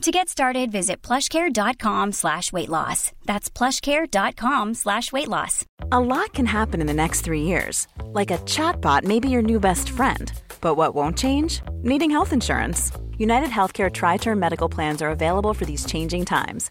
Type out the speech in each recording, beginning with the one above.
To get started, visit plushcare.com slash weight loss. That's plushcare.com slash weight loss. A lot can happen in the next three years. Like a chatbot may be your new best friend. But what won't change? Needing health insurance. United Healthcare Tri Term Medical Plans are available for these changing times.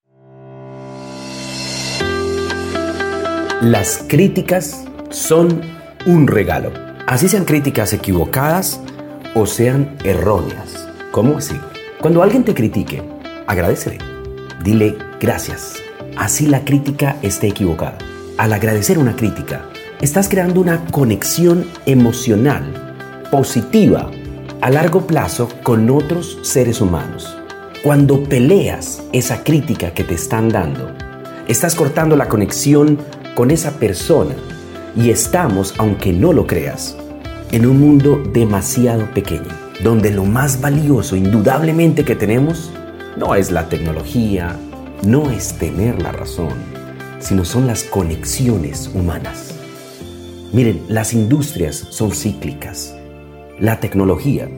Las críticas son un regalo. Así sean críticas equivocadas o sean erróneas. ¿Cómo así? Cuando alguien te critique, agradecele. Dile gracias. Así la crítica esté equivocada. Al agradecer una crítica, estás creando una conexión emocional positiva a largo plazo con otros seres humanos. Cuando peleas esa crítica que te están dando, estás cortando la conexión con esa persona y estamos, aunque no lo creas, en un mundo demasiado pequeño, donde lo más valioso indudablemente que tenemos no es la tecnología, no es tener la razón, sino son las conexiones humanas. Miren, las industrias son cíclicas. La tecnología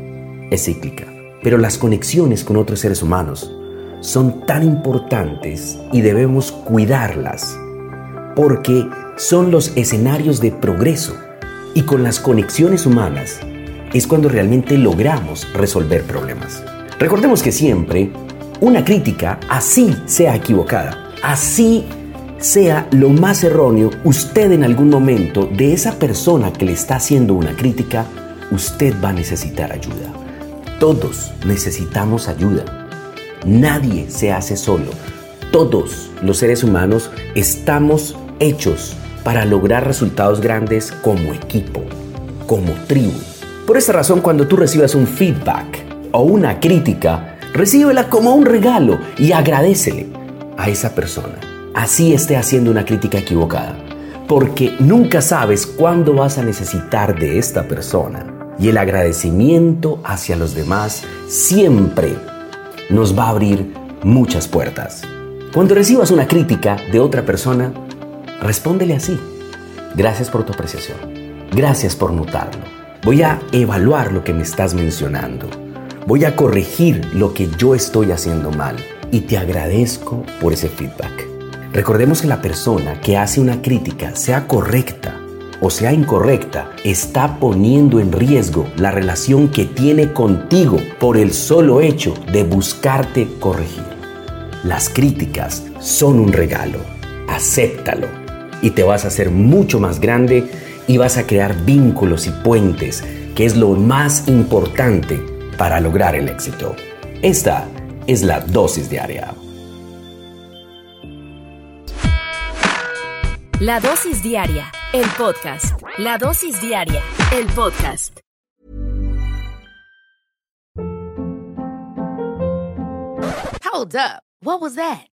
es cíclica, pero las conexiones con otros seres humanos son tan importantes y debemos cuidarlas porque son los escenarios de progreso y con las conexiones humanas es cuando realmente logramos resolver problemas. Recordemos que siempre una crítica, así sea equivocada, así sea lo más erróneo, usted en algún momento de esa persona que le está haciendo una crítica, usted va a necesitar ayuda. Todos necesitamos ayuda. Nadie se hace solo. Todos los seres humanos estamos hechos para lograr resultados grandes como equipo, como tribu. Por esta razón, cuando tú recibas un feedback o una crítica, recíbela como un regalo y agradecele a esa persona. Así esté haciendo una crítica equivocada, porque nunca sabes cuándo vas a necesitar de esta persona. Y el agradecimiento hacia los demás siempre nos va a abrir muchas puertas. Cuando recibas una crítica de otra persona, respóndele así. Gracias por tu apreciación. Gracias por notarlo. Voy a evaluar lo que me estás mencionando. Voy a corregir lo que yo estoy haciendo mal. Y te agradezco por ese feedback. Recordemos que la persona que hace una crítica, sea correcta o sea incorrecta, está poniendo en riesgo la relación que tiene contigo por el solo hecho de buscarte corregir. Las críticas son un regalo. Acéptalo y te vas a hacer mucho más grande y vas a crear vínculos y puentes, que es lo más importante para lograr el éxito. Esta es la dosis diaria. La dosis diaria, el podcast. La dosis diaria, el podcast. Hold up. What was that?